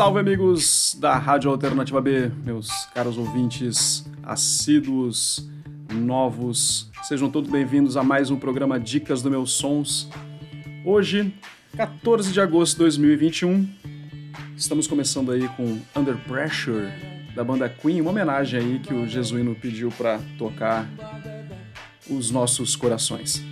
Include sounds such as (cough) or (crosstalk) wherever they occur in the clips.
Salve amigos da Rádio Alternativa B, meus caros ouvintes assíduos, novos, sejam todos bem-vindos a mais um programa Dicas do Meus Sons. Hoje, 14 de agosto de 2021, estamos começando aí com Under Pressure da banda Queen, uma homenagem aí que o Jesuíno pediu para tocar os nossos corações.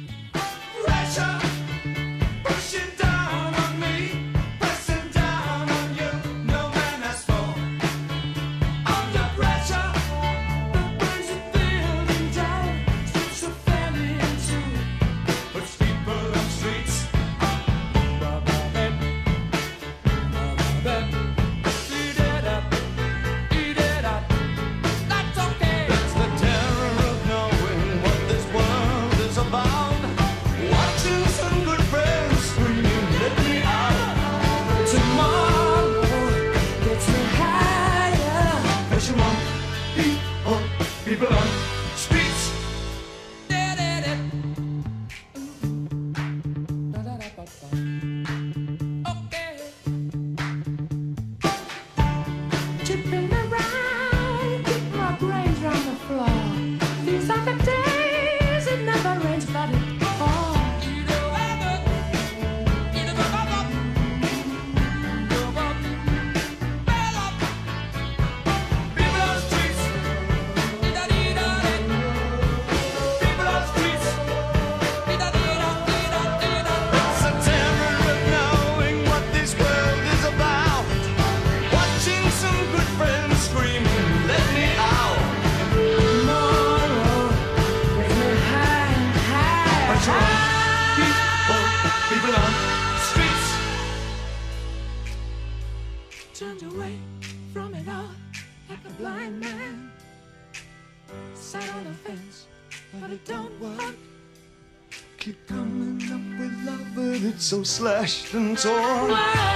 Slashed and torn.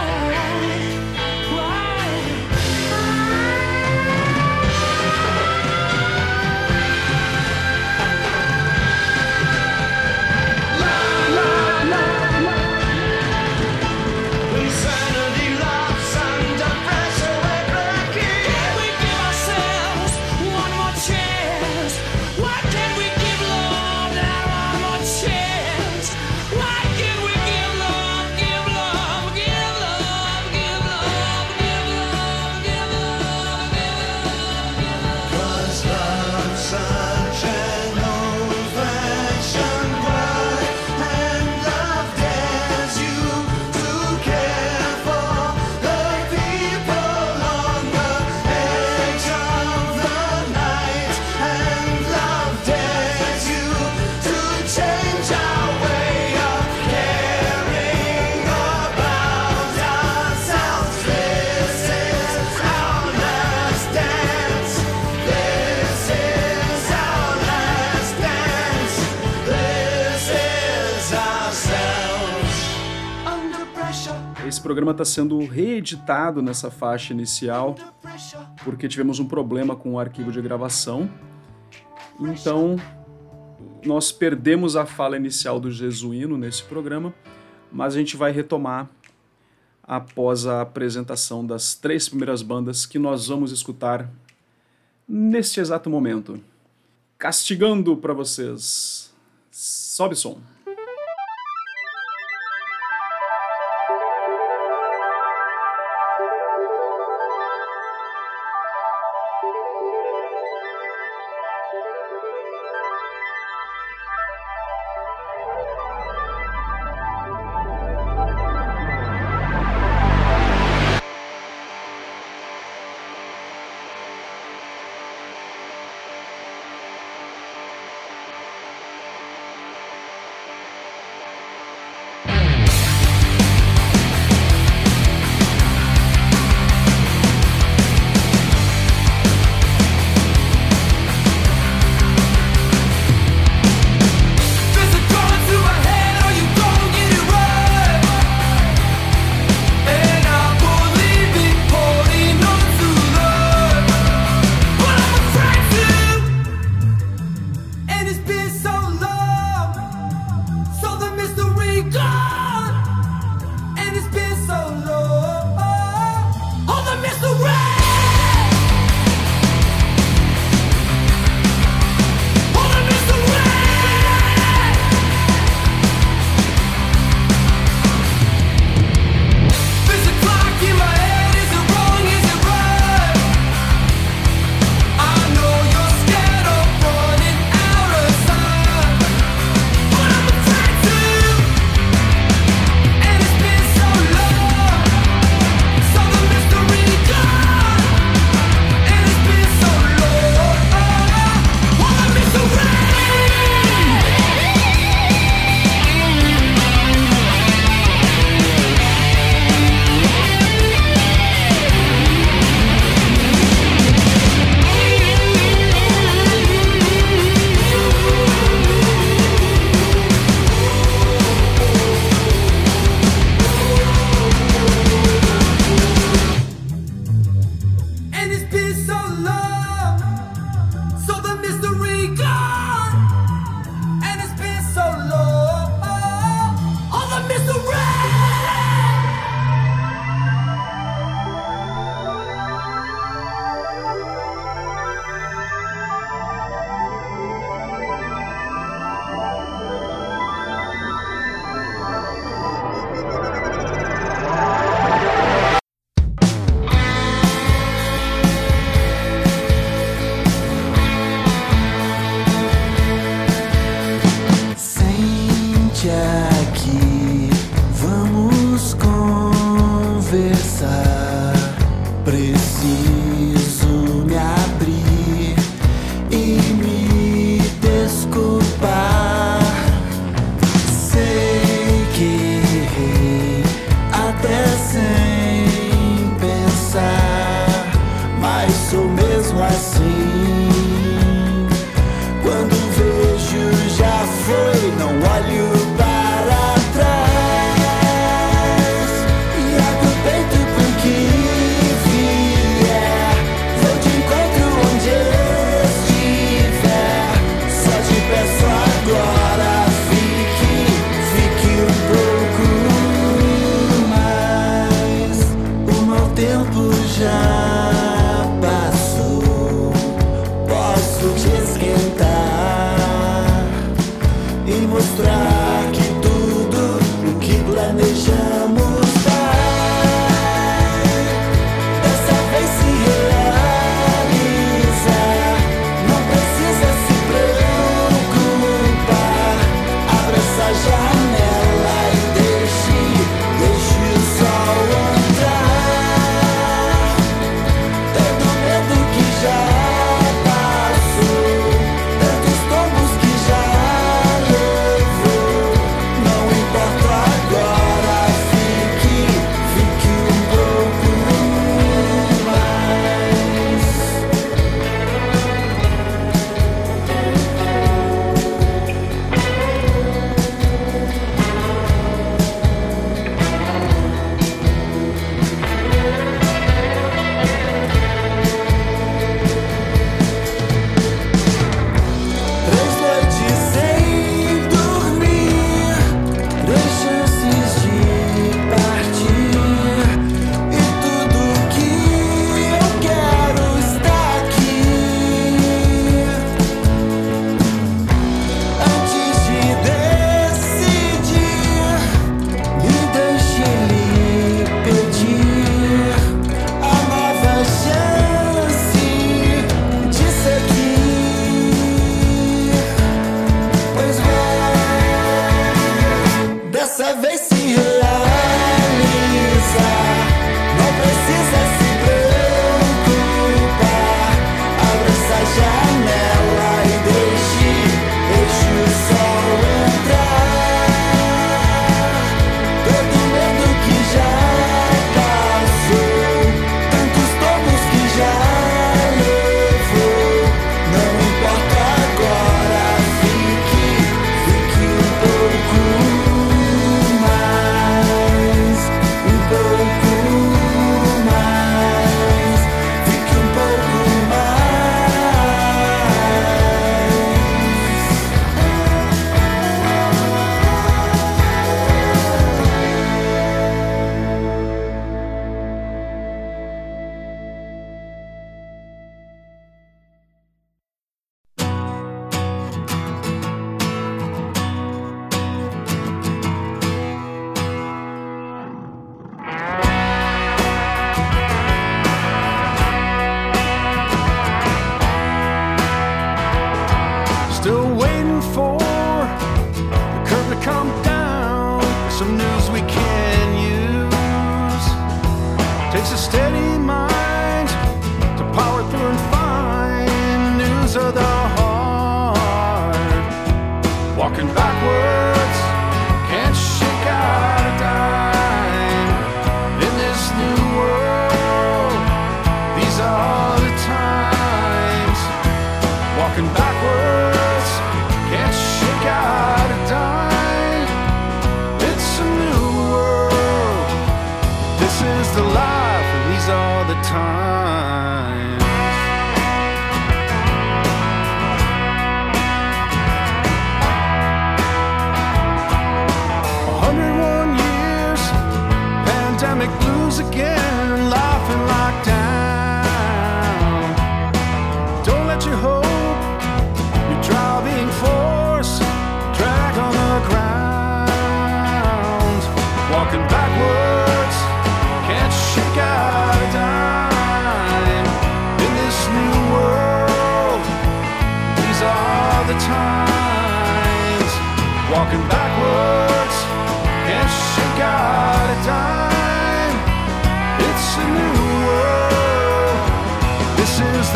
Programa está sendo reeditado nessa faixa inicial, porque tivemos um problema com o arquivo de gravação. Então, nós perdemos a fala inicial do Jesuíno nesse programa, mas a gente vai retomar após a apresentação das três primeiras bandas que nós vamos escutar neste exato momento. Castigando para vocês. Sobe som.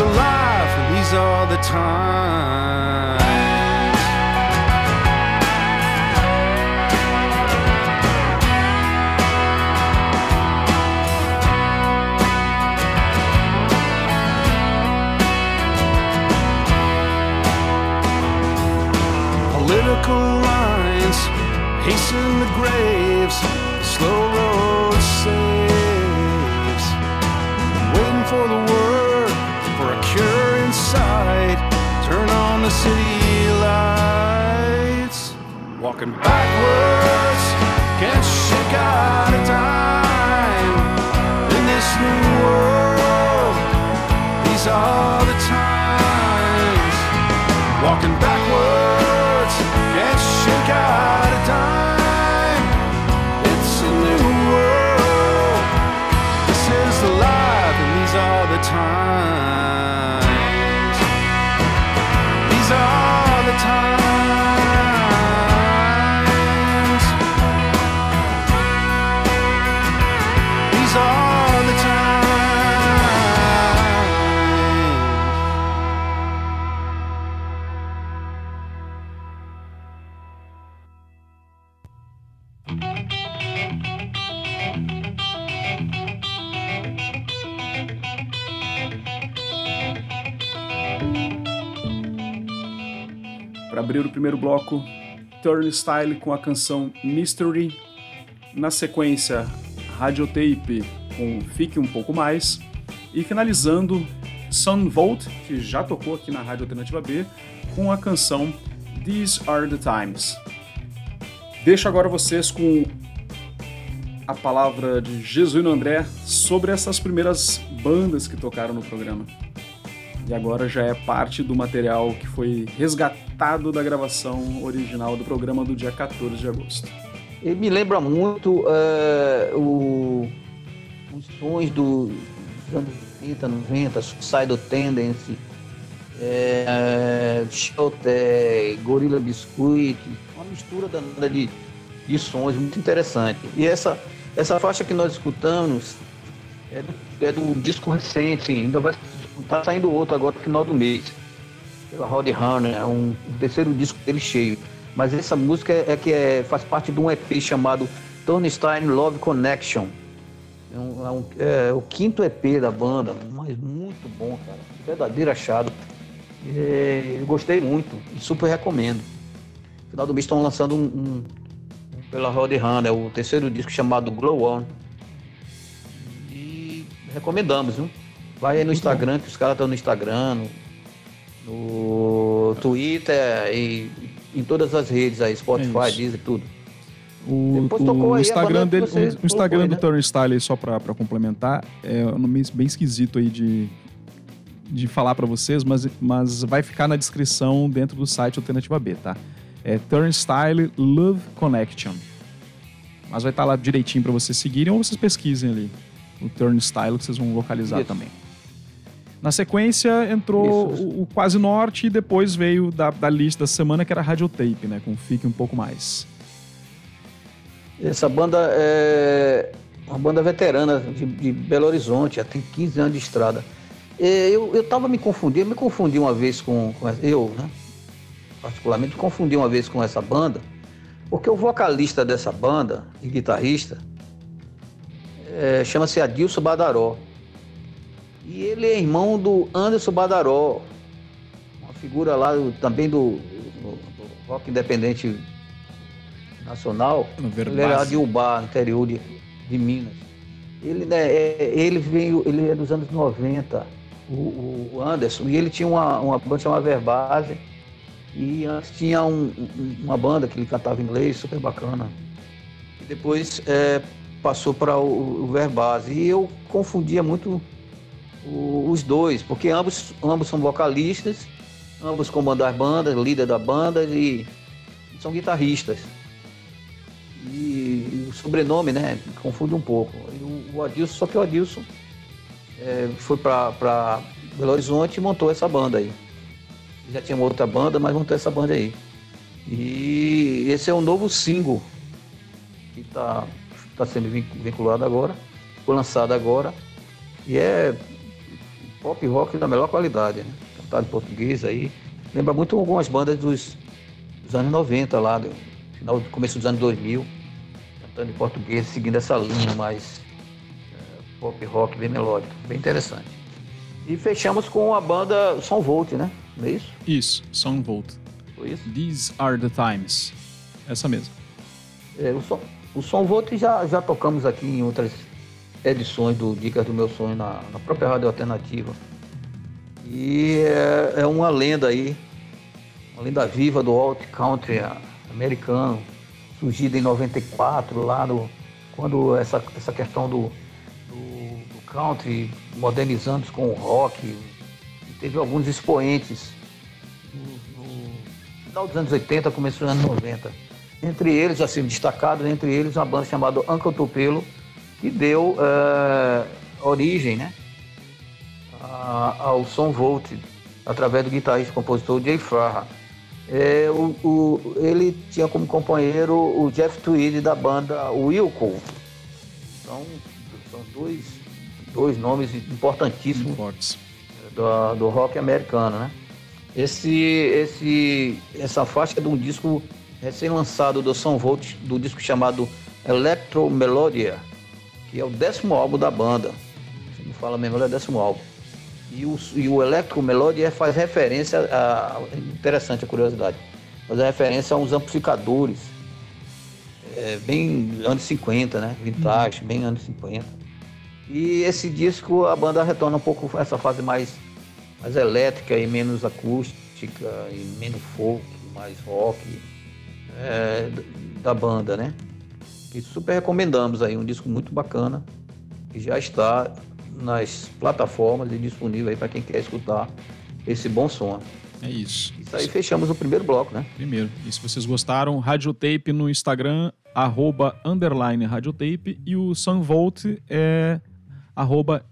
Is and these are the times. Political lines hasten the graves, slow road saves. Waiting for the a inside. Turn on the city lights. Walking backwards, can't shake out a dime. In this new world, these are the times. Abrir o primeiro bloco, Turnstile com a canção Mystery. Na sequência, Radiotape com Fique Um Pouco Mais. E finalizando, Sunvolt, que já tocou aqui na Rádio Alternativa B, com a canção These Are The Times. Deixo agora vocês com a palavra de Jesuíno André sobre essas primeiras bandas que tocaram no programa. E agora já é parte do material que foi resgatado da gravação original do programa do dia 14 de agosto. Ele me lembra muito eh, o- os sons do- dos anos 80, 90, Suicidal Tendency, é, Shelter, Gorilla Biscuit, uma mistura danada de, de sons muito interessante. E essa, essa faixa que nós escutamos é do, é do disco recente, ainda vai tá saindo outro agora no final do mês. Pela Rod Hunter, é um, terceiro disco dele cheio. Mas essa música é, é que é, faz parte de um EP chamado Turnstile Love Connection. É, um- é é o quinto EP da banda, mas muito bom, cara. Verdadeiro achado. É, eu gostei muito e super recomendo. No final do mês estão lançando um, um- pela Rod Hunter, o terceiro disco chamado Glow On. E recomendamos, viu? Vai aí no Instagram, que os caras estão no Instagram, no, no Twitter e em todas as redes aí, Spotify, É. Deezer, tudo. O, o Instagram dele, o- o Instagram aí, do né? Turnstile, só pra, pra complementar, é um nome bem esquisito aí de, de falar pra vocês, mas, mas vai ficar na descrição dentro do site Alternativa B, tá? É Turnstile Love Connection. Mas vai estar lá direitinho pra vocês seguirem ou vocês pesquisem ali o Turnstile que vocês vão localizar Isso. também. Na sequência entrou Isso. o, o Quase Norte e depois veio da, da lista da semana que era Radiotape, né? Com Fique Um Pouco Mais. Essa banda é uma banda veterana de, de Belo Horizonte, já tem 15 anos de estrada. É, Eu, eu tava me confundindo, me confundi uma vez com, com eu, né? Particularmente me confundi uma vez com essa banda, porque o vocalista dessa banda, e guitarrista, é, chama-se Adilson Badaró. E ele é irmão do Anderson Badaró, uma figura lá do- também do, do- do rock independente nacional. Ele era de Ubá, interior de, de Minas. Ele, né, é- ele veio, ele é dos anos 90, o, o Anderson, e ele tinha uma, uma banda chamada Verbase, e antes tinha um- uma banda que ele cantava em inglês, super bacana. E depois é, passou para o, o Verbase. E eu confundia muito os dois, porque ambos, ambos são vocalistas, ambos comandam as bandas, líder da banda e são guitarristas. E, e o sobrenome, né, confunde um pouco. O, o Adilson, só que o Adilson é, foi para Belo Horizonte e montou essa banda aí. Já tinha outra banda, mas montou essa banda aí. E esse é um novo single que está tá sendo vin- vinculado agora, foi lançado agora. E é pop rock da melhor qualidade, né? Cantado em português aí. Lembra muito algumas bandas dos, dos anos 90 lá, do final, começo dos anos 2000. Cantando em português, seguindo essa linha mais é, pop rock, bem melódico. Bem interessante. E fechamos com a banda Som Volt, né? Não é isso? Isso, Song Volt. Foi isso? These are the times. Essa mesmo. É, o, som, o Som Volt já, já tocamos aqui em outras edições do Dicas do Meu Sonho na, na própria Rádio Alternativa. E é, é uma lenda aí, uma lenda viva do alt country americano, surgida em 94, lá no, quando essa, essa questão do, do, do country modernizando com o rock. Teve alguns expoentes no, no final dos anos 80, começo dos anos 90. Entre eles, assim, destacado, entre eles, uma banda chamada Uncle Tupelo, que deu eh, origem, né, ao Som Volt, através do guitarrista e compositor Jay Farrar. É, o, o- ele tinha como companheiro o Jeff Tweedy da banda Wilco. Então, são dois, dois nomes importantíssimos Fortes. do, do rock americano, né? Esse, esse, essa faixa é de um disco recém-lançado do Som Volt, do disco chamado Electro Melodia, que é o décimo álbum da banda. Se não fala mesmo, é o décimo álbum. E o, e o Electro Melodia faz referência a. Interessante a curiosidade. Faz referência a uns amplificadores. é, bem anos 50, né? Vintage, bem anos 50. E esse disco a banda retorna um pouco essa fase mais, mais elétrica e menos acústica e menos folk, mais rock é, da banda, né? E super recomendamos aí, um disco muito bacana que já está nas plataformas e disponível aí para quem quer escutar esse bom som. É isso. Isso aí fechamos o primeiro bloco, né? Primeiro, e se vocês gostaram, Radiotape no Instagram, arroba, underline Radiotape, e o Sunvolt é arroba.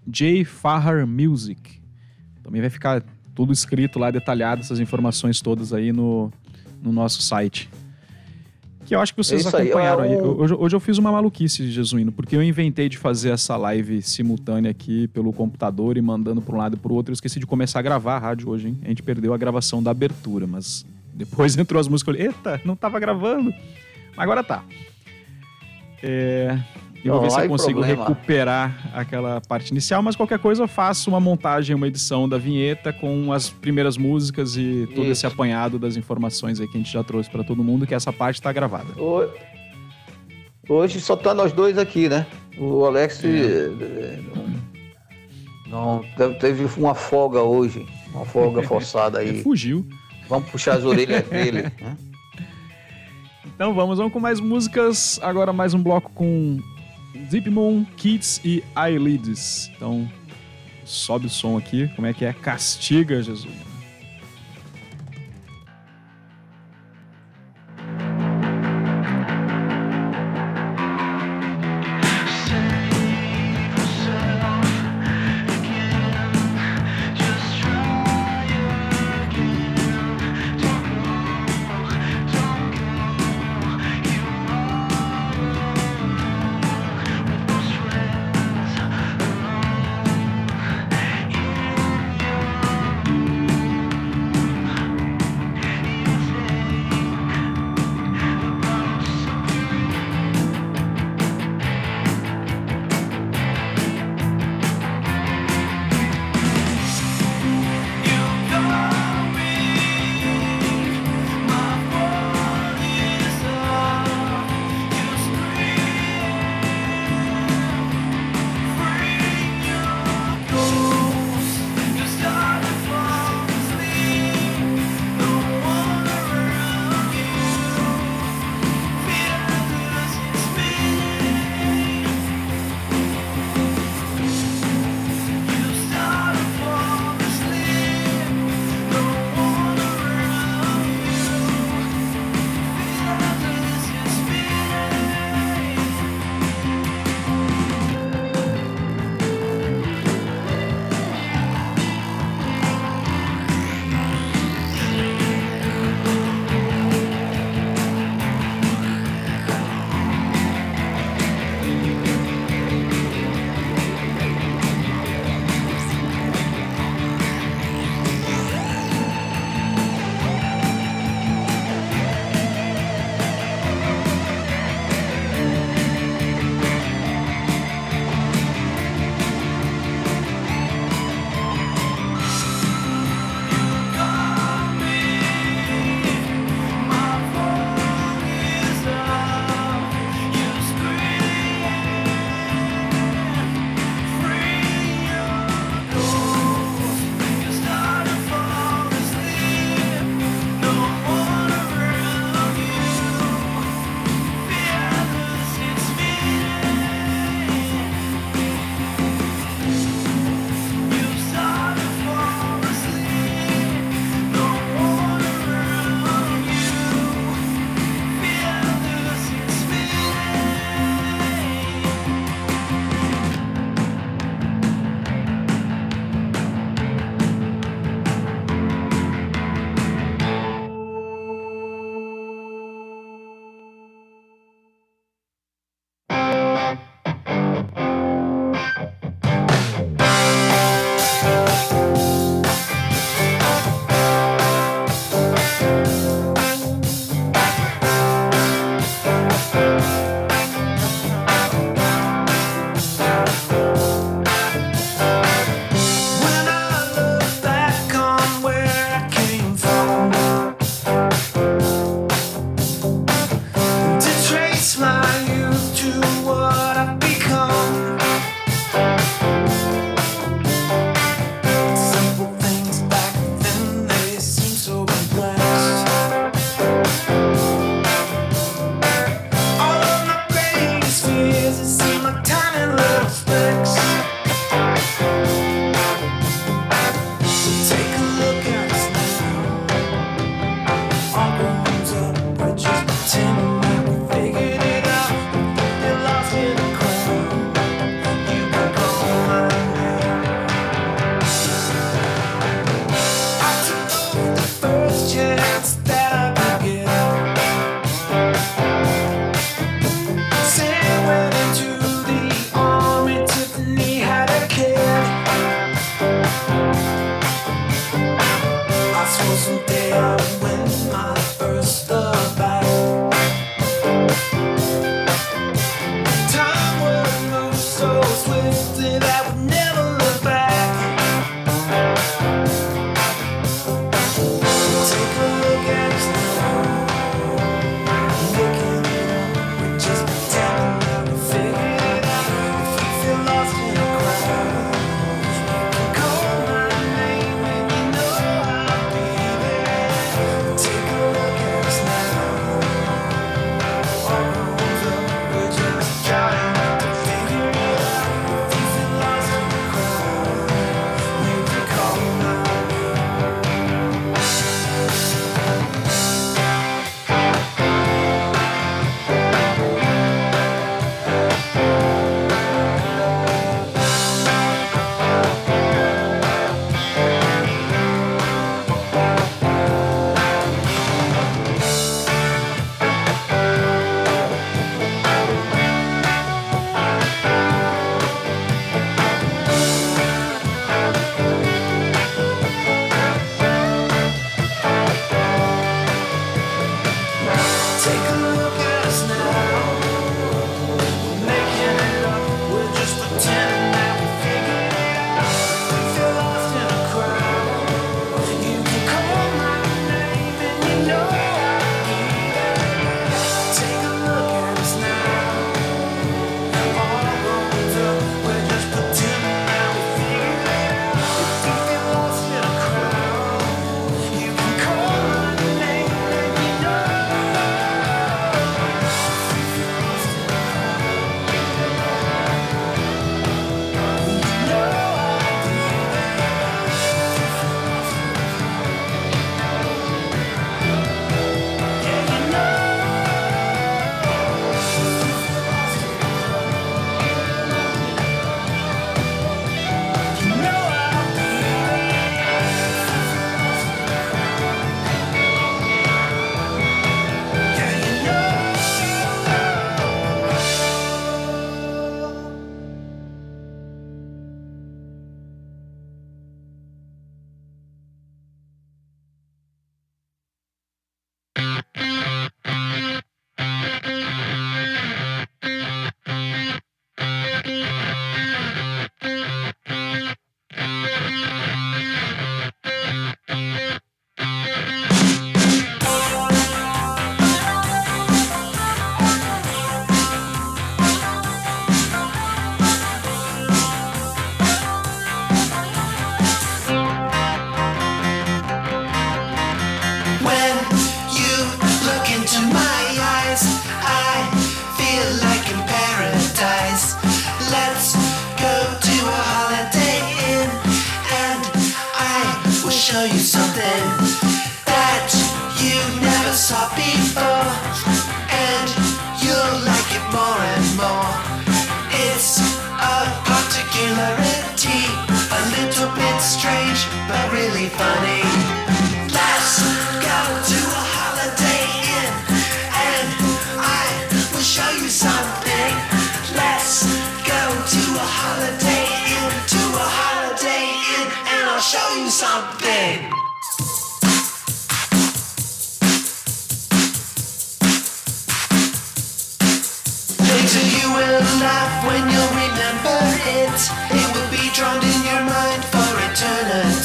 Também vai ficar tudo escrito lá, detalhado, essas informações todas aí no, no nosso site. Que eu acho que vocês É aí, acompanharam é aí. um- Hoje, hoje eu fiz uma maluquice, Jesuíno, porque eu inventei de fazer essa live simultânea aqui pelo computador e mandando para um lado e para o outro. Eu esqueci de começar a gravar a rádio hoje, hein? A gente perdeu a gravação da abertura, mas depois (laughs) entrou as músicas. Eita, não tava gravando. Agora tá. É, eu vou ver se eu consigo problema. recuperar aquela parte inicial, mas qualquer coisa eu faço uma montagem, uma edição da vinheta com as primeiras músicas e todo esse Isso. apanhado das informações aí que a gente já trouxe para todo mundo, que essa parte tá gravada. Ho- Hoje só tá nós dois aqui, né? O Alex eh, não, não teve uma folga hoje, uma folga (laughs) forçada Ele aí. fugiu. Vamos puxar as orelhas (laughs) dele. Né? Então vamos, vamos com mais músicas. Agora mais um bloco com Deep Moon, Kids e Eyelids. Então sobe o som aqui. Como é que é? Castiga, Jesus.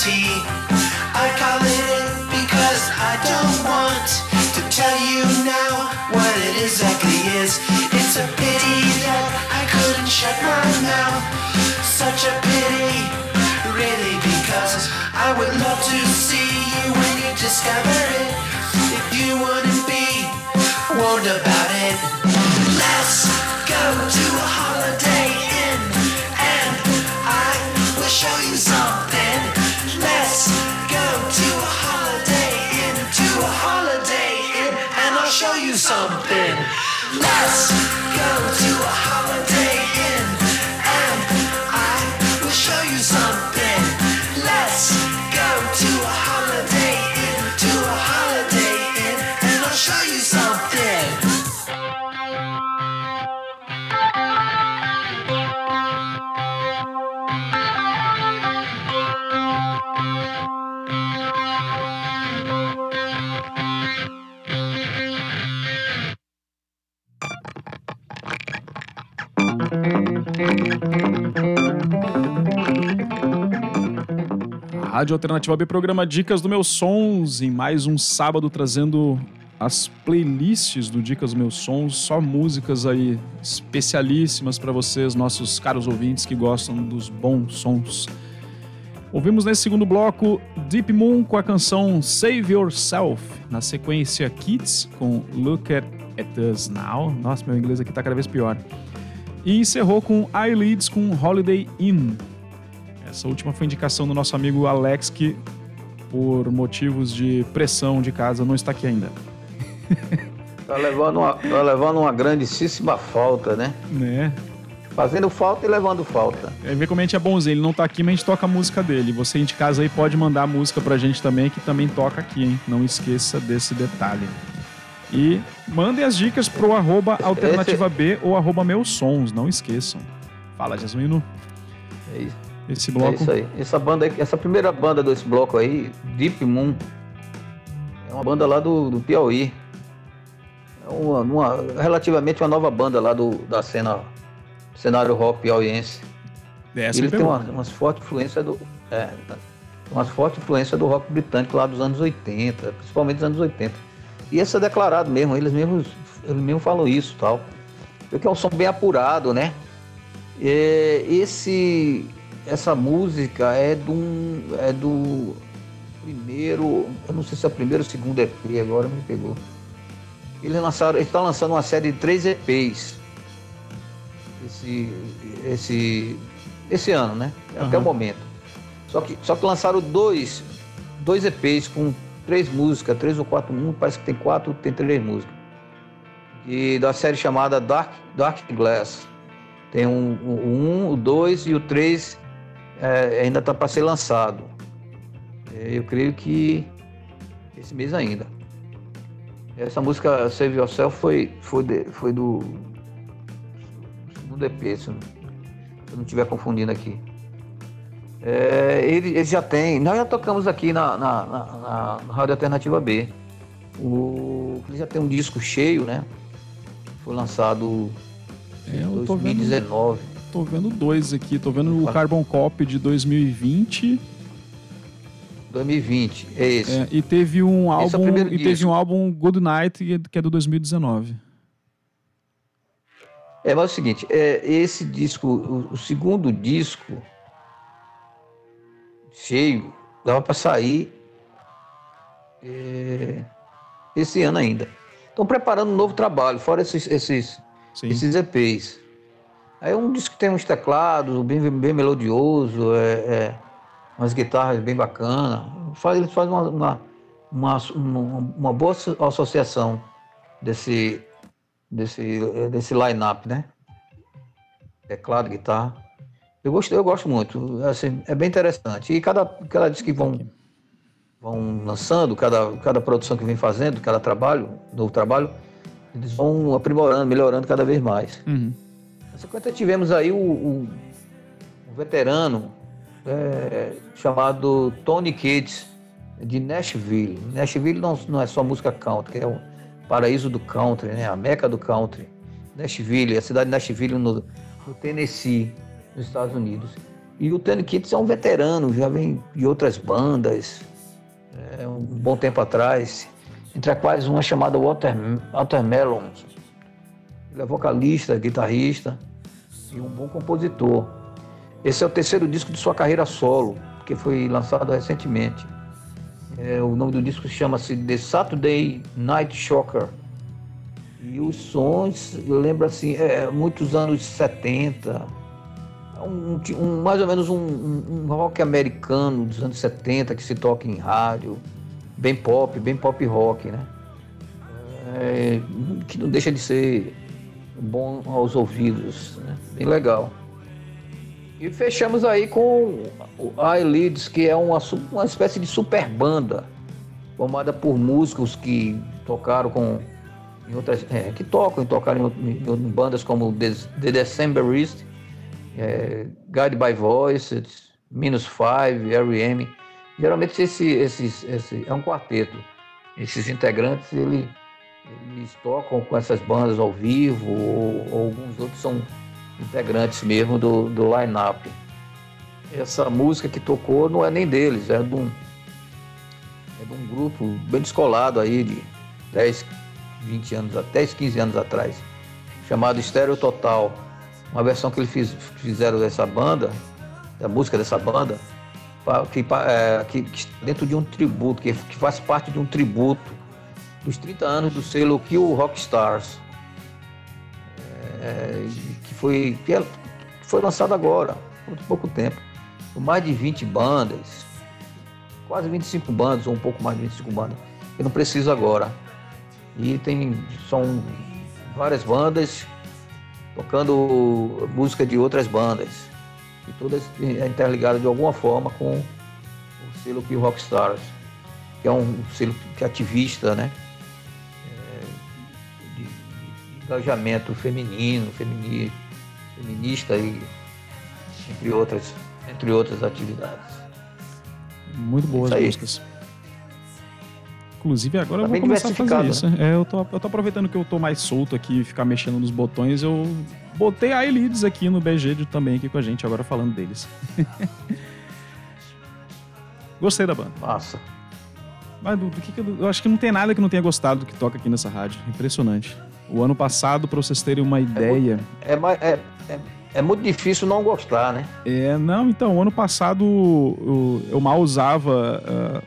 I call it in because I don't want to tell you now what it exactly is. It's a pity that I couldn't shut my mouth. Such a pity, really, because I would love to see you when you discover it. If you wouldn't be warned about it. Let's go to a holiday inn and I will show you something. Something. Let's go Rádio Alternativa B programa Dicas do Meus Sons em mais um sábado trazendo as playlists do Dicas dos Meus Sons, só músicas aí especialíssimas para vocês, nossos caros ouvintes que gostam dos bons sons. Ouvimos nesse segundo bloco Deep Moon com a canção Save Yourself, na sequência Kids com Look at, at Us Now. Nossa, meu inglês aqui tá cada vez pior. E encerrou com Eyelids com Holiday Inn. Essa última foi indicação do nosso amigo Alex, que por motivos de pressão de casa não está aqui ainda. (laughs) Tá levando uma, tá levando uma grandíssima falta, né? Né? Fazendo falta e levando falta. Aí vê como a gente é bonzinho, ele não tá aqui, mas a gente toca a música dele. Você aí de casa aí pode mandar a música pra gente também, que também toca aqui, hein? Não esqueça desse detalhe. E mandem as dicas pro arroba alternativa B ou arroba meus sons, não esqueçam. Fala, Jasmino. É isso, Esse é bloco. isso aí. Essa banda, aí- essa primeira banda desse bloco aí, Deep Moon, é uma banda lá do, do Piauí. É uma, uma- relativamente uma nova banda lá do, da cena cenário rock piauiense. Essa Ele tem uma, umas fortes influências do. É, umas fortes influências do rock britânico lá dos anos 80, principalmente dos anos 80. E isso é declarado mesmo, eles mesmos, eles mesmos falam isso tal. Porque é um som bem apurado, né? É, esse, essa música é do, é do primeiro, eu não sei se é o primeiro ou segundo EP, agora me pegou. Eles lançaram, ele está lançando uma série de três EPs esse, esse, esse ano, né? Até o momento. Só que, só que lançaram dois, dois EPs com três músicas, três ou quatro, um parece que tem quatro, tem três músicas. E da série chamada Dark, Dark Glass. Tem um, um, o dois e o três é, ainda está para ser lançado. É, Eu creio que esse mês ainda. Essa música Save Yourself foi, foi, de- foi do não- se eu não estiver confundindo aqui. É, já tem. Nós já tocamos aqui na, na, na- na- na Rádio Alternativa B. O, ele já tem um disco cheio, né? Foi lançado É, em eu tô vendo, 2019. tô vendo dois aqui. Tô vendo o Carbon Copy de 2020 2020, é esse. é, e teve um é álbum primeiro e teve um álbum Good Night que é do 2019. É, mas é o seguinte, é, esse disco, o, o segundo disco cheio, dava para sair é, esse ano ainda. Estão preparando um novo trabalho, fora esses, esses, Sim. esses EPs. Aí um disco que tem uns teclados bem, bem melodioso, é, é, umas guitarras bem bacanas. Faz, eles fazem uma, uma, uma, uma, boa asso- associação desse, desse, desse line-up, né? Teclado, guitarra. Eu gosto, eu gosto muito. Assim, é bem interessante. E cada, cada disco que vão, vão lançando, cada, cada produção que vem fazendo, cada trabalho, novo trabalho, eles vão aprimorando, melhorando cada vez mais. Uhum. Na sequência tivemos aí o, o- um veterano é, chamado Tony Kids, de Nashville. Nashville não, não é só música country, é o paraíso do country, né? a meca do country. Nashville, a cidade de Nashville no, no Tennessee, nos Estados Unidos. E o Tony Kids é um veterano, já vem de outras bandas, é, um bom tempo atrás, entre as quais uma chamada Water, Watermelon. Ele é vocalista, guitarrista e um bom compositor. Esse é o terceiro disco de sua carreira solo, que foi lançado recentemente. É, o nome do disco chama-se The Saturday Night Shocker. E os sons, lembra assim, é, muitos anos 70, um, um- mais ou menos um, um- rock americano dos anos 70 que se toca em rádio, bem pop, bem pop rock, né? É, que não deixa de ser bom aos ouvidos, né? bem legal. E fechamos aí com o Eyelids, que é uma, uma espécie de super banda, formada por músicos que tocaram com em outras, é, que tocam e tocaram em, em bandas como The, The Decemberist, é, Guide by Voices, Minus Five, R.E.M. Geralmente esse, esses, esse é um quarteto. Esses integrantes ele, eles tocam com essas bandas ao vivo ou, ou alguns outros são integrantes mesmo do, do line-up. Essa música que tocou não é nem deles, é de um, é de um grupo bem descolado aí de 10, 20 anos, a- 10, 15 anos atrás, chamado Estéreo Total. Uma versão que eles fiz- fizeram dessa banda, da música dessa banda, que, é, que- que dentro de um tributo, que, que faz parte de um tributo dos 30 anos do selo Kill Rockstars, é, que, foi, que é- foi lançado agora, há muito pouco tempo, com mais de 20 bandas, quase 25 bandas, ou um pouco mais de 25 bandas, eu não preciso agora. E tem, são várias bandas tocando música de outras bandas. E todas interligadas de alguma forma com o selo Kill Rockstars, que é um selo que é ativista, né? É, de, de engajamento feminino, femini, feminista e entre outras, entre outras atividades. Muito boas aí. músicas. Inclusive, agora Tá eu vou começar a fazer isso. É, eu, tô, eu tô aproveitando que eu tô mais solto aqui e ficar mexendo nos botões. Eu botei a Elides aqui no BG também aqui com a gente, agora falando deles. (laughs) Gostei da banda. Massa. Mas do, do que que eu, eu acho que não tem nada que não tenha gostado do que toca aqui nessa rádio. Impressionante. O ano passado, pra vocês terem uma ideia. É, é, é, é muito difícil não gostar, né? É, não, então, ano passado eu, eu mal usava ah,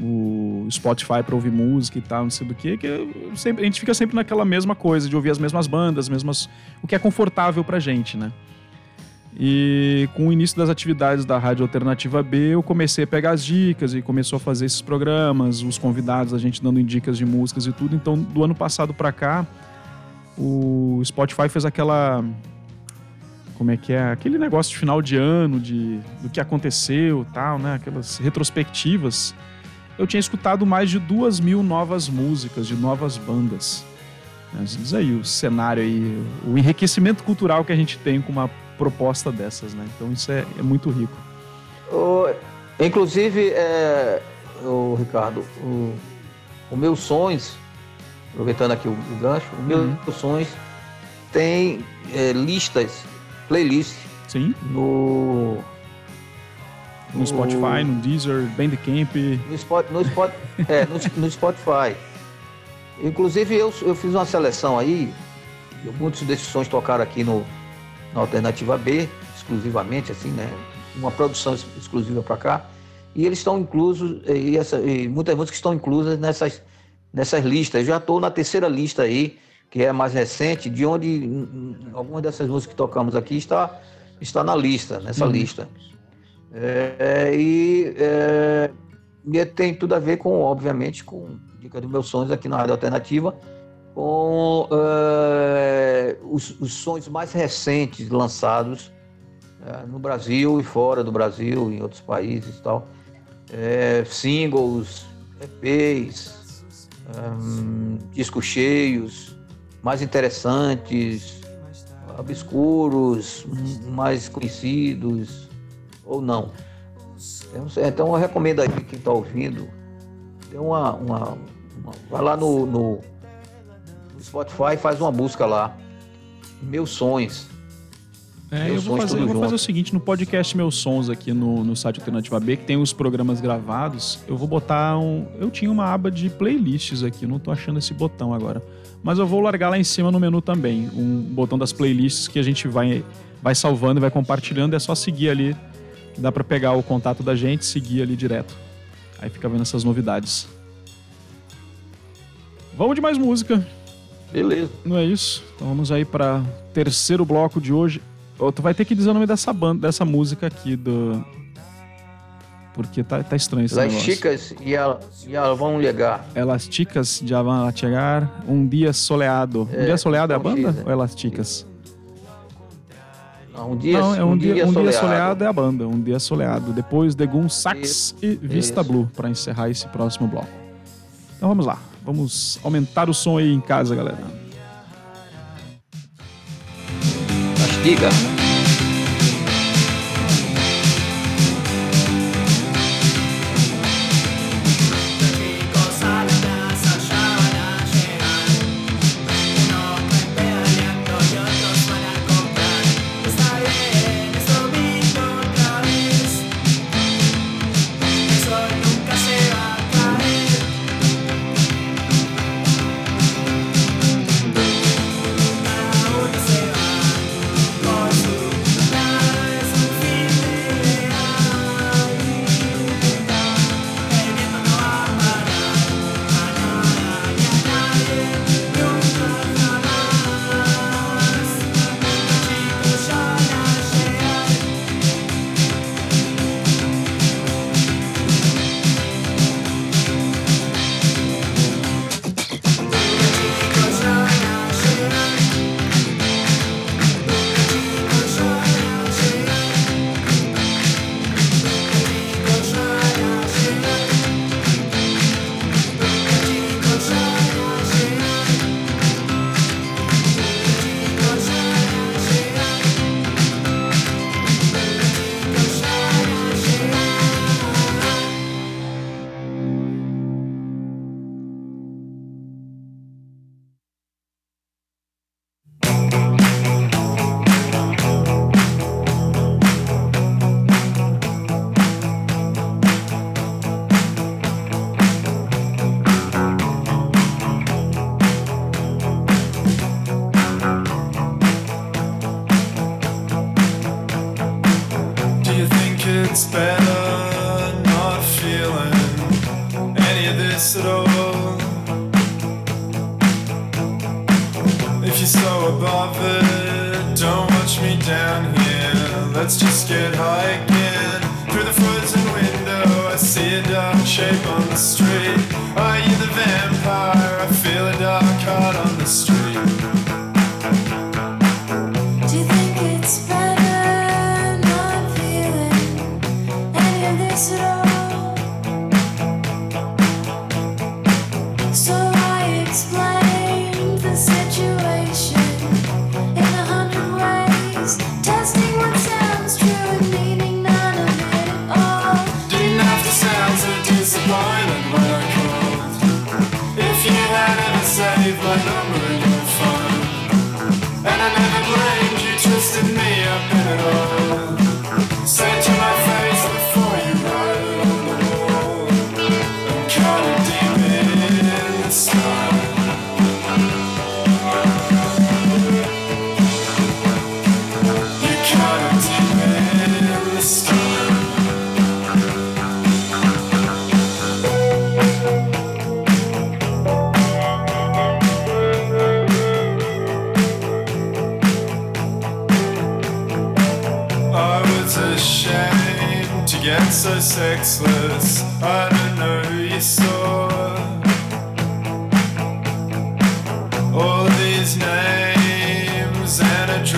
o Spotify pra ouvir música e tal, não sei do que, que a gente fica sempre naquela mesma coisa, de ouvir as mesmas bandas, as mesmas, o que é confortável pra gente, né? E com o início das atividades da Rádio Alternativa B, eu comecei a pegar as dicas e começou a fazer esses programas, os convidados, a gente dando dicas de músicas e tudo. Então, do ano passado pra cá, o Spotify fez aquela como é que é, aquele negócio de final de ano, de do que aconteceu tal, né? Aquelas retrospectivas. Eu tinha escutado mais de duas mil novas músicas de novas bandas. Né? Diz aí o cenário aí, o enriquecimento cultural que a gente tem com uma proposta dessas, né? Então isso é, é muito rico. O- inclusive, é, o Ricardo, o, o Meus Sonhos, aproveitando aqui o, o gancho, o Meus Uhum. Sonhos tem é, listas, playlist Sim, no, no Spotify, no Deezer, Bandcamp. no, Spot, no, Spot, é, no, no Spotify. Inclusive, eu, eu fiz uma seleção aí, muitos desses sons tocaram aqui no, na Alternativa B, exclusivamente, assim, né? Uma produção ex- exclusiva para cá. E eles estão inclusos, e, essa, e muitas músicas estão inclusas nessas, nessas listas. Eu já estou na terceira lista aí, que é a mais recente, de onde algumas dessas músicas que tocamos aqui está, está na lista, nessa Uhum. lista. É, e, é, e tem tudo a ver com, obviamente, com Dica dos Meus Sonhos aqui na Rádio Alternativa, com é, os, os sons mais recentes lançados é, no Brasil e fora do Brasil, em outros países e tal. É, singles, EPs, discos cheios, mais interessantes, obscuros, mais conhecidos ou não. Então, Então eu recomendo aí quem está ouvindo, tem uma, uma, uma- vai lá no, no, no Spotify e faz uma busca lá. Meus sonhos. É, eu vou, fazer, eu vou fazer o seguinte, no podcast Meus Sons aqui no, no site Alternativa B, que tem os programas gravados, eu vou botar um... Eu tinha uma aba de playlists aqui, não tô achando esse botão agora. Mas eu vou largar lá em cima no menu também, um botão das playlists que a gente vai, vai salvando e vai compartilhando, é só seguir ali, dá pra pegar o contato da gente, seguir ali direto. Aí fica vendo essas novidades. Vamos de mais música. Beleza. Não é isso? Então vamos aí para terceiro bloco de hoje. Ô, Tu vai ter que dizer o nome dessa banda, dessa música aqui do. Porque tá, tá estranho esse Las negócio. chicas e a, e a vão ligar. Elas Chicas de Van chegar um dia soleado. um É, dia soleado é a banda? X, né? Ou Elas Chicas? Um dia, Não, é um, dia, um dia soleado. soleado é a banda. Um dia soleado. Depois The Gun Sax e Vista isso. Blue para encerrar esse próximo bloco. Então vamos lá. Vamos aumentar o som aí em casa, galera. Mastiga.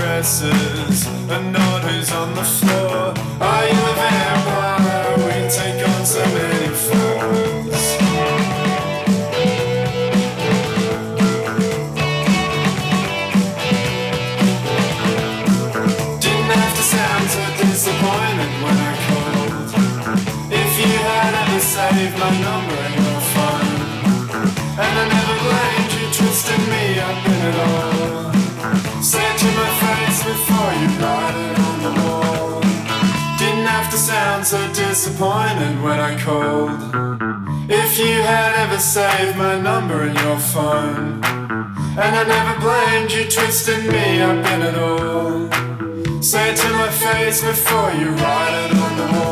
dresses and not who's on the floor. Are you a vampire? We take on so many forms. Didn't have to sound so disappointed when I called. If you had ever saved my number in your phone, and I never blamed you twisting me up in it all so disappointed when I called. If you had ever saved my number in your phone. And I never blamed you twisting me up in it all. Say it to my face before you write it on the wall.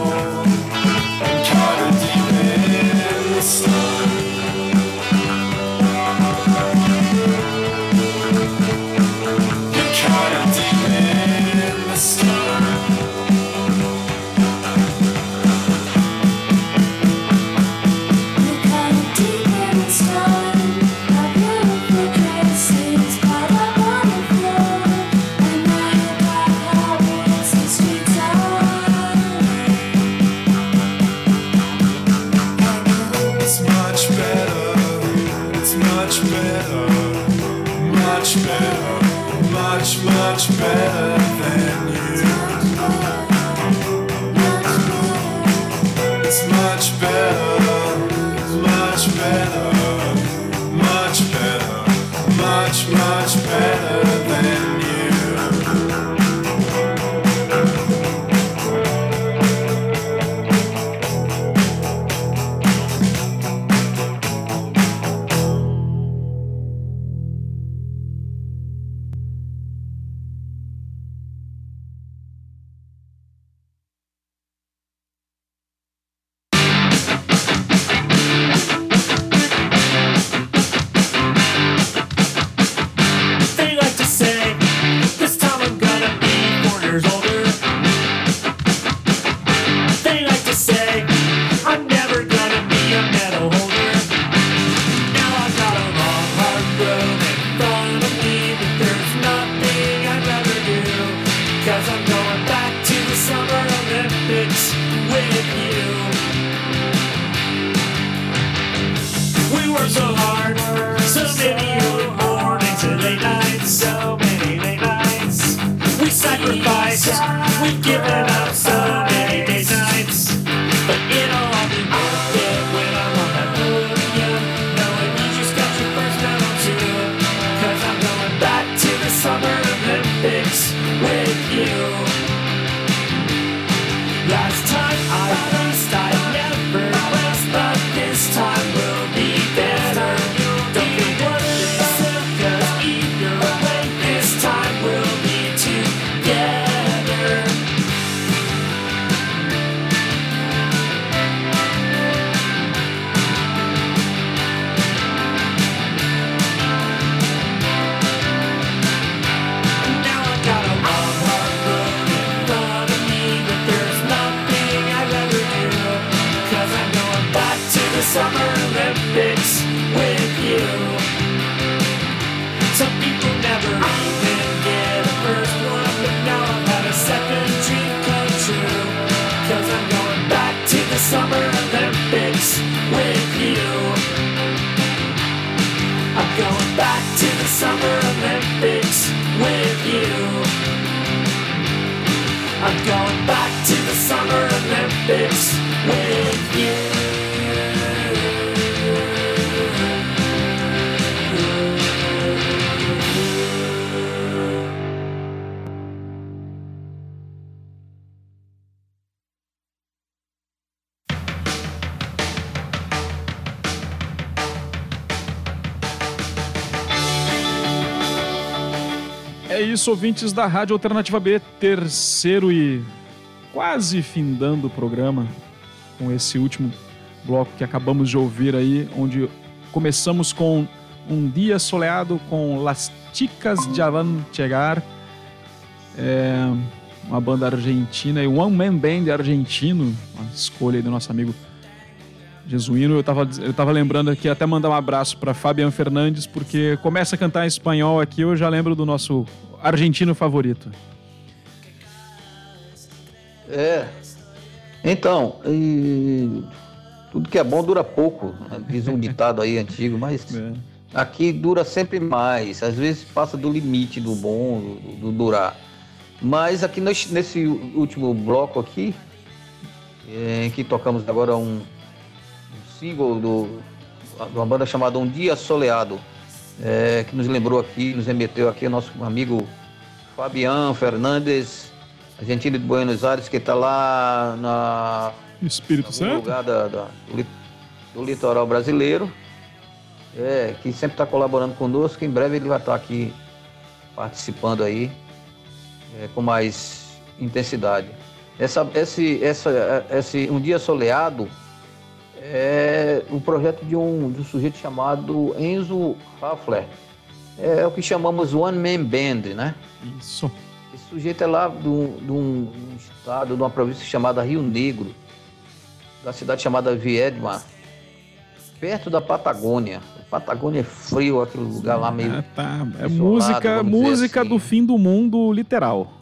Much, better isso, ouvintes da Rádio Alternativa B, terceiro e quase findando o programa com esse último bloco que acabamos de ouvir aí, onde começamos com um dia soleado com Las Chicas Ya Van Chegar, é, uma banda argentina e One Man Band argentino, uma escolha aí do nosso amigo Jesuíno. Eu tava, eu tava lembrando aqui, até mandar um abraço para Fabian Fernandes, porque começa a cantar em espanhol aqui, eu já lembro do nosso argentino favorito. É. Então, e tudo que é bom dura pouco. né? Diz um ditado aí antigo, mas (laughs) aqui dura sempre mais. Às vezes passa do limite do bom, do, do durar. Mas aqui nesse, nesse último bloco aqui, é, em que tocamos agora um, um single do, de uma banda chamada Um Dia Soleado, é, que nos lembrou aqui, nos remeteu aqui o nosso amigo Fabian Fernandes, argentino de Buenos Aires, que está lá na, Espírito Santo? lugar da- da- do, do litoral brasileiro, é, que sempre está colaborando conosco. Em breve ele vai estar aqui participando aí é, com mais intensidade. Essa, esse, essa, esse Um Dia Soleado é um projeto de um, de um sujeito chamado Enzo Raffler. É o que chamamos One Man Band, né? Isso. Esse sujeito é lá de um, estado, de uma província chamada Rio Negro, da cidade chamada Viedma, perto da Patagônia. Patagônia é frio, aquele lugar lá meio. É, tá. é música, música assim. do fim do mundo, literal.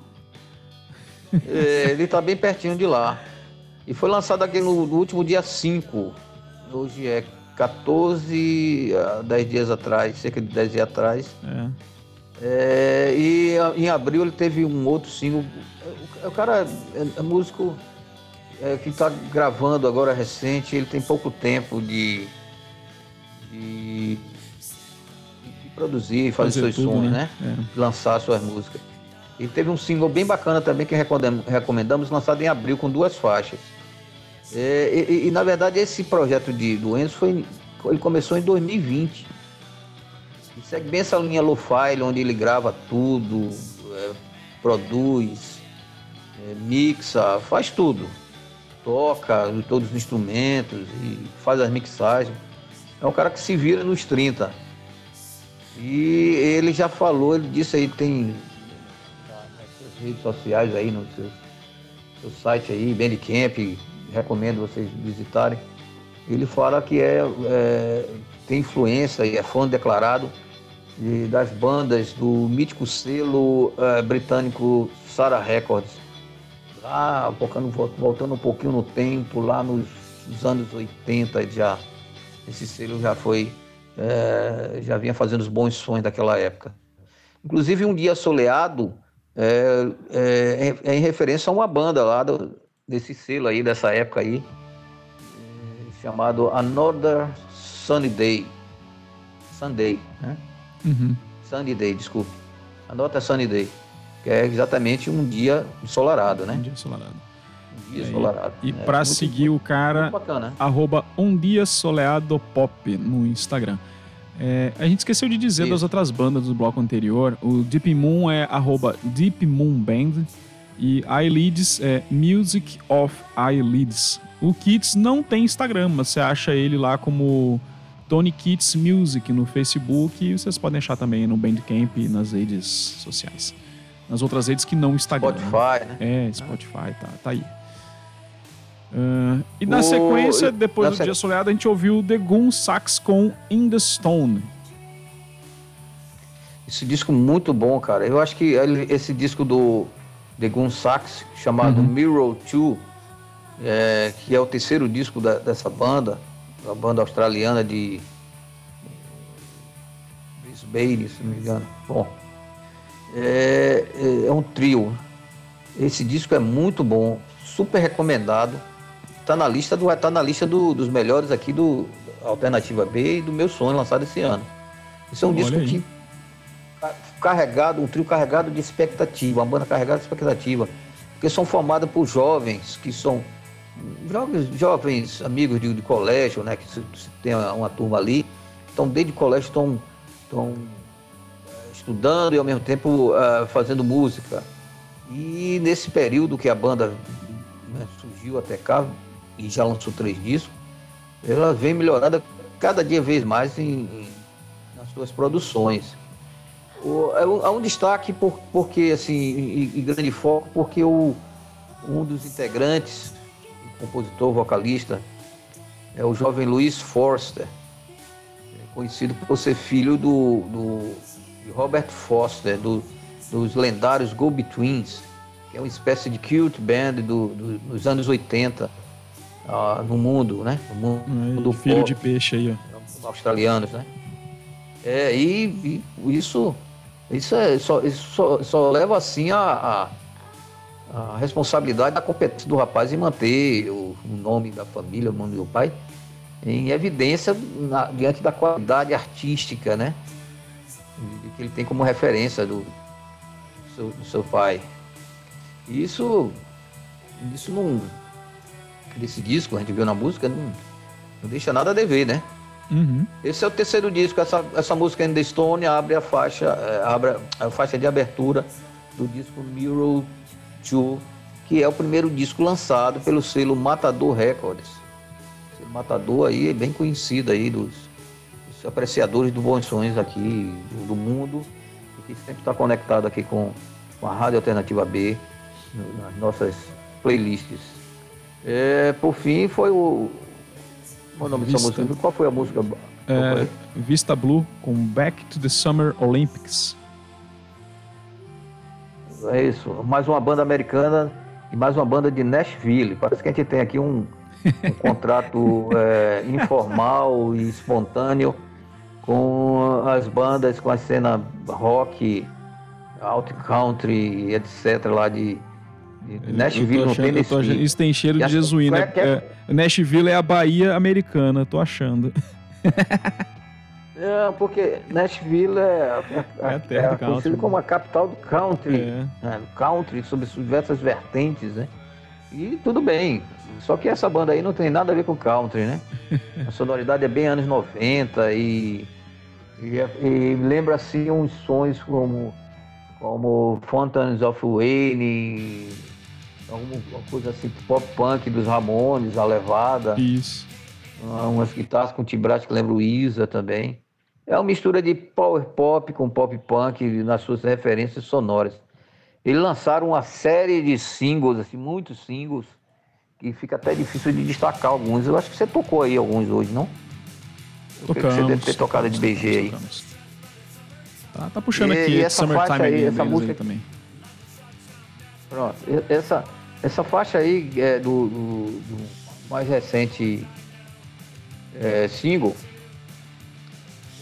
É, ele está bem pertinho de lá. E foi lançado aqui no, no último dia 5. Hoje é 14, ah, 10 dias atrás, cerca de 10 dias atrás. É. É, e a- em abril ele teve um outro single. O, o cara é, é músico é, que está gravando agora recente, ele tem pouco tempo de, de, de produzir, fazer, Fazer seus tudo, sons, né? né? Lançar suas músicas. E teve um single bem bacana também que recomendamos, lançado em abril com duas faixas. É, e, e, na verdade esse projeto de, do Enzo foi, ele começou em 2020. E segue bem essa linha lo-fi, onde ele grava tudo, é, produz, é, mixa, faz tudo. Toca todos os instrumentos e faz as mixagens. É um cara que se vira nos 30. E ele já falou, ele disse aí, tem redes sociais aí, no seu, seu site aí, Bandcamp, recomendo vocês visitarem. Ele fala que é, é, tem influência e é fã declarado de- das bandas do mítico selo eh, britânico Sarah Records. Lá, voltando um pouquinho no tempo, lá nos, nos anos 80 ele já esse selo já foi eh, já vinha fazendo os bons sons daquela época. Inclusive um dia soleado é, é- é em referência a uma banda lá do- desse selo aí dessa época aí eh, chamado Another Sunny Day, Sunday, né? Uhum. Sunny Day, desculpe. Anota Sunny Day, que é exatamente um dia ensolarado, Um né? dia ensolarado. Um dia E- ensolarado. E É, pra muito- seguir o cara, bacana, né? arroba um dia soleado pop no Instagram. É, a gente esqueceu de dizer Isso. das outras bandas do bloco anterior. O Deep Moon é arroba Deep Moon Band e Eyelids é Music of Eyelids. O Kits não tem Instagram, mas você acha ele lá como Tony Kits Music no Facebook e vocês podem achar também no Bandcamp e nas redes sociais. Nas outras redes que não Instagram. né? Spotify, né? É, Spotify, tá, tá aí. Ah, e na O- sequência, depois na do Dia Soleado, a gente ouviu The Goon Sax com In The Stone. Esse disco muito bom, cara. Eu acho que esse disco do The Gun Sax, chamado Mirror 2, é, que é o terceiro disco da- dessa banda, a banda australiana de Brisbane, se não me engano. Bom, é, é- é um trio. Esse disco é muito bom, super recomendado. Tá na lista do tá na lista do- dos melhores aqui do Alternativa B e do meu sonho lançado esse ano. Isso é um Olha disco aí. que ca- carregado, um trio carregado de expectativa, uma banda carregada de expectativa, porque são formadas por jovens que são jovens, jovens amigos de, de colégio, né, que se, se tem uma, uma turma ali, estão desde o colégio estão estão eh, estudando e ao mesmo tempo ah, fazendo música. E nesse período que a banda né, surgiu até cá e já lançou três discos, ela vem melhorando cada dia vez mais em- em- nas suas produções. O- é um- há um destaque por- porque assim e, grande foco porque o, um dos integrantes, compositor, vocalista, é o jovem Luiz Forster, é conhecido por ser filho do, do Robert Foster, do- dos lendários Go Betweens, que é uma espécie de cult band do- do- dos anos 80 ah, no mundo, né? No mundo do filho de peixe aí, ó. australianos, né? É, e, e isso, isso, é, só, isso só, só leva assim a, a, a responsabilidade da competência do rapaz em manter o, o nome da família, o nome do pai, em evidência na- diante da qualidade artística, né? Que ele tem como referência do seu, do seu pai. E isso, isso não. Desse disco, a gente viu na música, não, não deixa nada a dever, né? Uhum. Esse é o terceiro disco, essa, essa música In The Stone abre a faixa, eh, abre a faixa de abertura do disco Mirror 2, que é o primeiro disco lançado pelo selo Matador Records. O selo Matador aí é bem conhecido aí dos, dos apreciadores do Bons Sonhos aqui do, do mundo, que sempre está conectado aqui com, com a Rádio Alternativa B, nas nossas playlists. É, por fim, foi o. Qual é o nome dessa música? Qual foi a música? É? Vista Blue com Back to the Summer Olympics. É isso. Mais uma banda americana e mais uma banda de Nashville. Parece que a gente tem aqui um, um (laughs) contrato é, informal e espontâneo com as bandas, com a cena rock, alt country, etc. lá de Nashville, no achando- Tennessee. Isso tem cheiro de jesuína. qual é- É, Nashville é a Bahia americana, tô achando. (laughs) É, porque Nashville é, É do country, conhecida né? como a capital do country. É. né, country, sobre diversas vertentes, né? E tudo bem. Só que essa banda aí não tem nada a ver com country, né? (laughs) A sonoridade é bem anos 90 e, e, é- e lembra assim uns sons como, como Fountains of Wayne, alguma coisa assim, pop punk dos Ramones, a levada Isso. umas guitarras com timbragem que lembra o Isa também. É uma mistura de power pop com pop punk nas suas referências sonoras. Eles lançaram uma série de singles, assim, muitos singles, que fica até difícil de destacar alguns. Eu acho que você tocou aí alguns hoje, não? Tocamos. Você deve ter tocado de tocamos, BG aí. tocamos. Tá, tá puxando E- aqui e essa Summertime aí, essa música- aí também. Pronto. Essa, essa faixa aí é do, do- do mais recente é, single.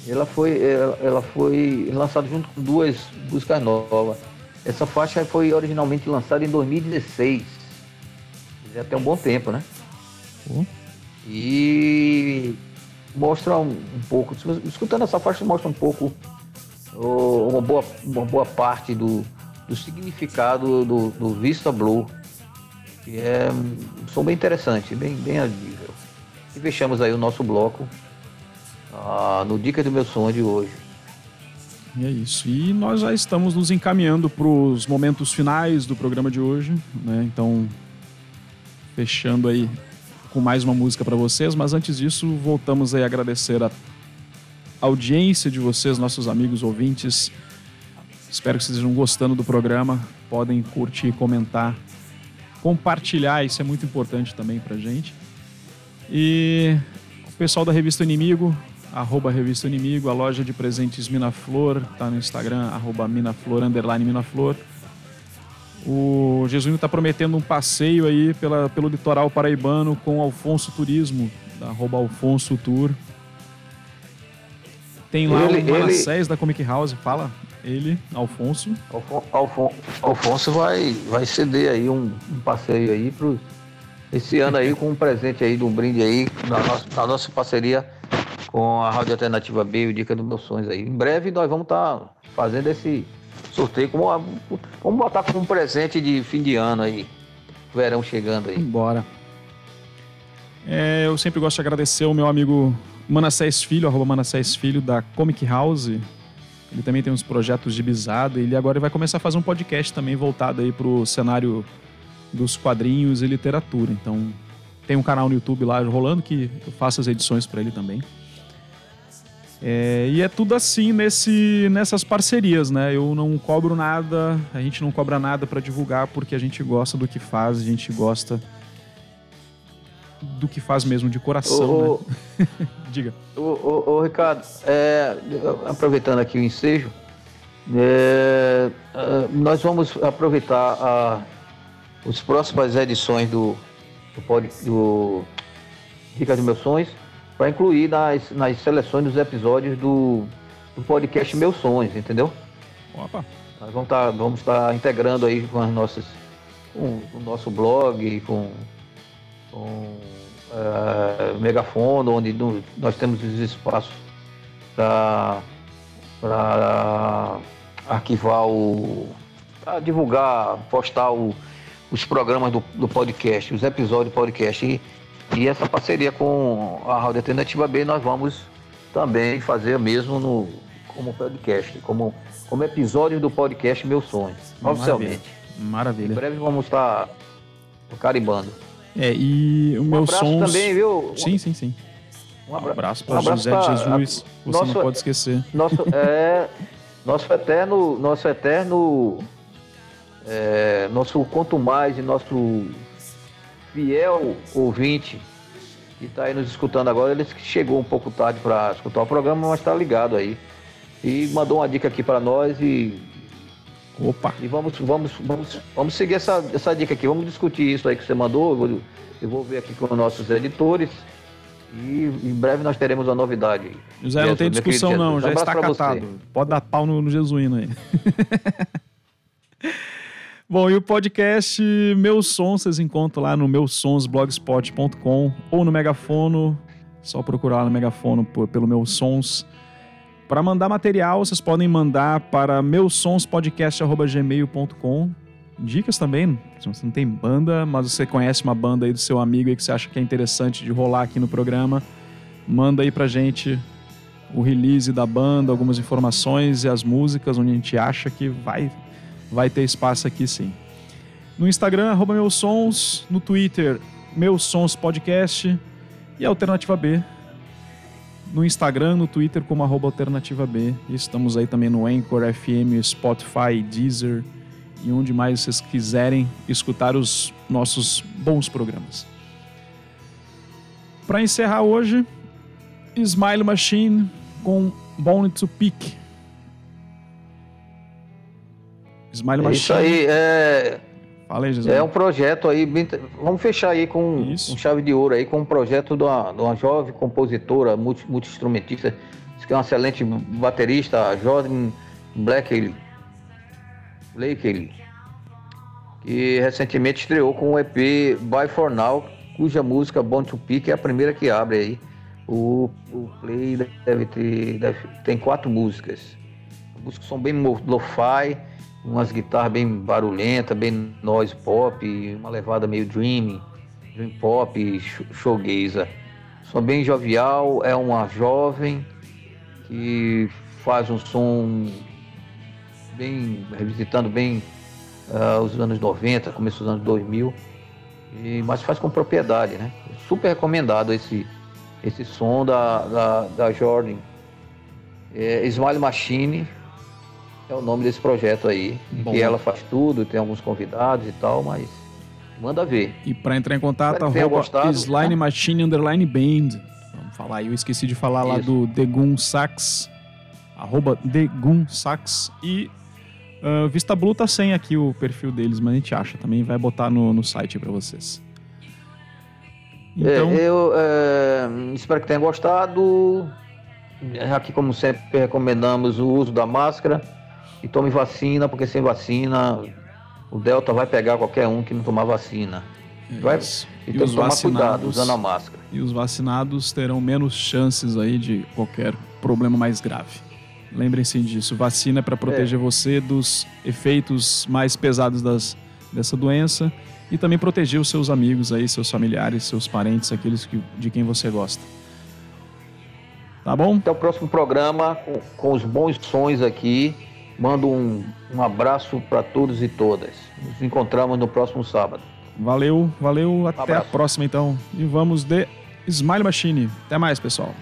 Ela foi, ela, ela foi lançada junto com duas músicas novas. Essa faixa foi originalmente lançada em 2016. Já tem um bom tempo, né? E mostra um, um pouco, escutando essa faixa mostra um pouco uma, boa, uma boa parte do, do significado do, do Vista Blue, que é um som bem interessante, bem, bem audível. E fechamos aí o nosso bloco ah, no Dica do Meu Sonho de hoje. E é isso. E nós já estamos nos encaminhando para os momentos finais do programa de hoje, né? Então, fechando aí com mais uma música para vocês, mas antes disso, voltamos aí a agradecer a audiência de vocês, nossos amigos ouvintes. Espero que vocês estejam gostando do programa. Podem curtir, comentar, compartilhar, isso é muito importante também pra gente. E o pessoal da Revista Inimigo, arroba Revista Inimigo, a loja de presentes Minaflor, tá no Instagram, arroba Minaflor, underline Minaflor. O Jesuíno está prometendo um passeio aí pela, pelo litoral paraibano com o Alfonso Turismo, da arroba Alfonso Tour. Tem lá Ele- o ele- Manassés da Comic House, fala ele, Alfonso. Alfon- Alfon- Alfonso vai, vai ceder aí um, um passeio aí pro, esse ano aí com um presente aí, de um brinde aí, na nossa, na nossa parceria com a Rádio Alternativa B, o Dica dos Meus Sonhos aí. Em breve nós vamos estar fazendo esse sorteio, como vamos botar como um presente de fim de ano aí, verão chegando aí. Bora. É, eu sempre gosto de agradecer o meu amigo Manassés Filho, arroba Manassés Filho, da Comic House. Ele também tem uns projetos de bisada. Ele agora vai começar a fazer um podcast também voltado aí pro cenário dos quadrinhos e literatura. Então, tem um canal no YouTube lá rolando que eu faço as edições para ele também. É, e é tudo assim nesse, nessas parcerias, né? Eu não cobro nada, a gente não cobra nada para divulgar porque a gente gosta do que faz, a gente gosta do que faz mesmo de coração, Ô, né? (laughs) Diga. Ô, ô, ô, Ricardo, é, aproveitando aqui o ensejo, é, é, nós vamos aproveitar a, as próximas edições do, do, pod, do Meus Sonhos para incluir nas, nas seleções dos episódios do, do podcast Meus Sonhos, entendeu? Opa. Nós vamos estar vamos tá integrando aí com as nossas com o nosso blog, com, com eh, megafono, onde nós temos os espaços para arquivar o. para divulgar, postar o- os programas do, do podcast, os episódios do podcast. E, e essa parceria com a Rádio Alternativa B nós vamos também fazer mesmo no, como podcast, como, como episódio do podcast Meu Sonho, oficialmente. Em Maravilha. breve vamos estar carimbando. É, e o Um meu sons. também, viu? Sim, sim, sim. Um Um abra- abraço um para abraço José pra- de Jesus. Você nosso- não pode esquecer. Nosso, é, nosso eterno, nosso eterno, é, nosso quanto mais e nosso fiel ouvinte que está aí nos escutando agora, ele chegou um pouco tarde para escutar o programa, mas está ligado aí. E mandou uma dica aqui para nós e, Opa! e vamos, vamos, vamos, vamos seguir essa, essa dica aqui. Vamos discutir isso aí que você mandou. Eu vou, eu vou ver aqui com os nossos editores. E em breve nós teremos uma novidade. José, não tem discussão não, já está pra você. catado. Pode dar pau no, no Jesuíno aí. (laughs) Bom, e o podcast Meu Som vocês encontram lá no meusonsblogspot.com ou no Megafono, só procurar lá no Megafono por- pelo Meus Sons. Para mandar material, vocês podem mandar para meusonspodcast.gmail.com. Dicas também, se você não tem banda, mas você conhece uma banda aí do seu amigo aí que você acha que é interessante de rolar aqui no programa, manda aí pra gente o release da banda, algumas informações e as músicas, onde a gente acha que vai, vai ter espaço aqui sim. No Instagram, arroba meus sons, no Twitter, meus sons podcast e Alternativa B. No Instagram, no Twitter, como arroba Alternativa B. E estamos aí também no Anchor, FM, Spotify, Deezer e onde mais vocês quiserem escutar os nossos bons programas. Para encerrar hoje, Smile Machine com Born to Peak. Smile É Machine. isso aí, é, Fala aí, Jesus. é um projeto aí. bem- Vamos fechar aí com um chave de ouro aí, com um projeto de uma, de uma jovem compositora, multi- multi-instrumentista, diz que é uma excelente baterista, Jordan Blackley, Blakely, que recentemente estreou com o EP By For Now, cuja música Born to Peak é a primeira que abre aí. O, o play deve ter. deve- tem quatro músicas. As músicas são bem lo-fi, umas guitarras bem barulhentas, bem noise pop, uma levada meio dream, dream pop, sh- shoegazer. Som bem jovial, é uma jovem que faz um som bem, revisitando bem ah, os anos 90, começo dos anos 2000, e, mas faz com propriedade, né? Super recomendado esse, esse som da, da, da Jordan. É, Smile Machine é o nome desse projeto aí. Bom. Que ela faz tudo, tem alguns convidados e tal, mas manda ver. E para entrar em contato, arroba gostado, Slime né? Machine Underline Band. Vamos falar aí, eu esqueci de falar lá Isso. do The Gun Sax, arroba The Gun Sax. E ah, Vista Blue tá sem aqui o perfil deles, mas a gente acha também, vai botar no, no site para vocês. Então, É, eu é, espero que tenha gostado. Aqui, como sempre, recomendamos o uso da máscara e tome vacina, porque sem vacina o Delta vai pegar qualquer um que não tomar vacina. Vai, isso. e E tem os que tomar cuidado usando a máscara. e os vacinados terão menos chances aí de qualquer problema mais grave. Lembrem-se disso, vacina é para proteger você dos efeitos mais pesados das, dessa doença e também proteger os seus amigos aí, seus familiares, seus parentes, aqueles que, de quem você gosta. Tá bom? Até o próximo programa com, com os bons sons aqui. Mando um, um abraço para todos e todas. Nos encontramos no próximo sábado. Valeu, valeu, até a Abraço. próxima então. E vamos de Smile Machine. Até mais, pessoal.